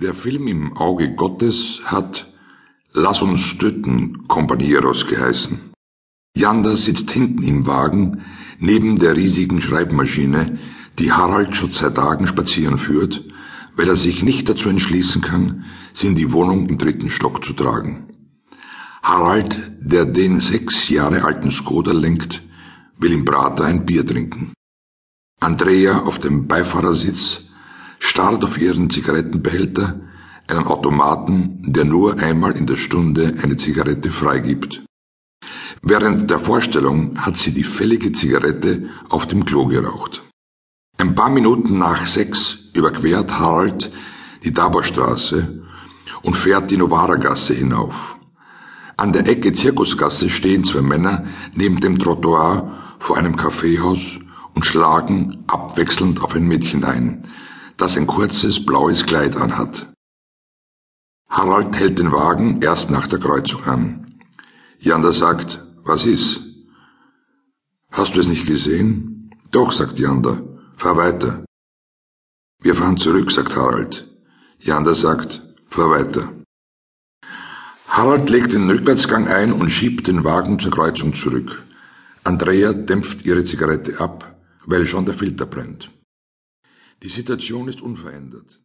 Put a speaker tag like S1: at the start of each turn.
S1: Der Film im Auge Gottes hat Lass uns töten, Companieros geheißen. Janda sitzt hinten im Wagen, neben der riesigen Schreibmaschine, die Harald schon seit Tagen spazieren führt, weil er sich nicht dazu entschließen kann, sie in die Wohnung im dritten Stock zu tragen. Harald, der den sechs Jahre alten Skoda lenkt, will im Prater ein Bier trinken. Andrea auf dem Beifahrersitz starrt auf ihren Zigarettenbehälter, einen Automaten, der nur einmal in der Stunde eine Zigarette freigibt. Während der Vorstellung hat sie die fällige Zigarette auf dem Klo geraucht. Ein paar Minuten nach sechs überquert Harald die Daborstraße und fährt die Novara-Gasse hinauf. An der Ecke Zirkusgasse stehen zwei Männer neben dem Trottoir vor einem Kaffeehaus und schlagen abwechselnd auf ein Mädchen ein, das ein kurzes blaues Kleid anhat. Harald hält den Wagen erst nach der Kreuzung an. Janda sagt, was ist? Hast du es nicht gesehen? Doch, sagt Janda, fahr weiter. Wir fahren zurück, sagt Harald. Janda sagt, fahr weiter. Harald legt den Rückwärtsgang ein und schiebt den Wagen zur Kreuzung zurück. Andrea dämpft ihre Zigarette ab, weil schon der Filter brennt. Die Situation ist unverändert.